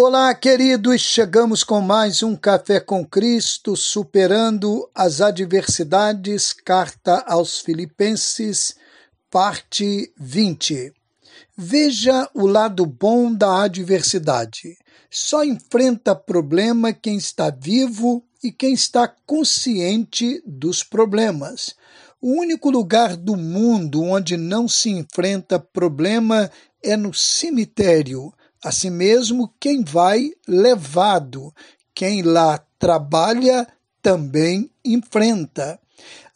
Olá, queridos! Chegamos com mais um Café com Cristo, superando as adversidades, carta aos Filipenses, parte 20. Veja o lado bom da adversidade. Só enfrenta problema quem está vivo e quem está consciente dos problemas. O único lugar do mundo onde não se enfrenta problema é no cemitério Assim mesmo, quem vai levado, quem lá trabalha também enfrenta.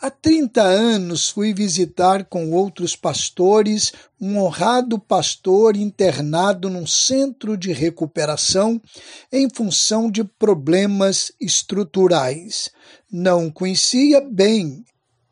Há 30 anos fui visitar com outros pastores um honrado pastor internado num centro de recuperação em função de problemas estruturais. Não conhecia bem.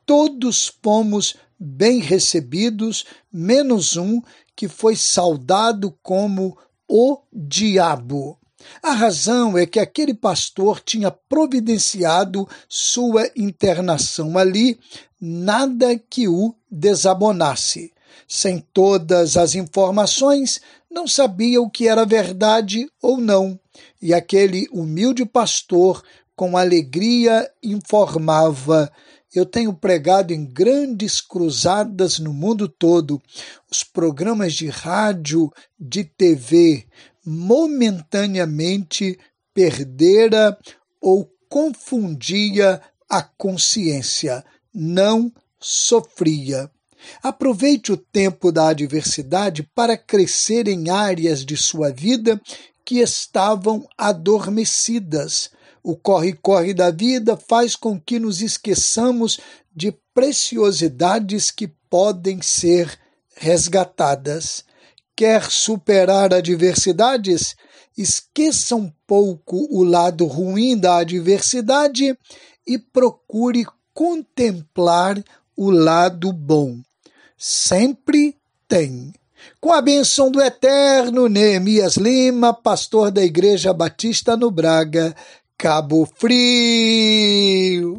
Todos fomos bem recebidos, menos um que foi saudado como o diabo. A razão é que aquele pastor tinha providenciado sua internação ali, nada que o desabonasse. Sem todas as informações, não sabia o que era verdade ou não, e aquele humilde pastor, com alegria, informava: eu tenho pregado em grandes cruzadas no mundo todo. Os programas de rádio, de TV, momentaneamente perdera ou confundia a consciência, não sofria. Aproveite o tempo da adversidade para crescer em áreas de sua vida que estavam adormecidas o corre-corre da vida faz com que nos esqueçamos de preciosidades que podem ser resgatadas. Quer superar adversidades? Esqueça um pouco o lado ruim da adversidade e procure contemplar o lado bom. Sempre tem. Com a benção do eterno Neemias Lima, pastor da Igreja Batista no Braga, Cabo Frio.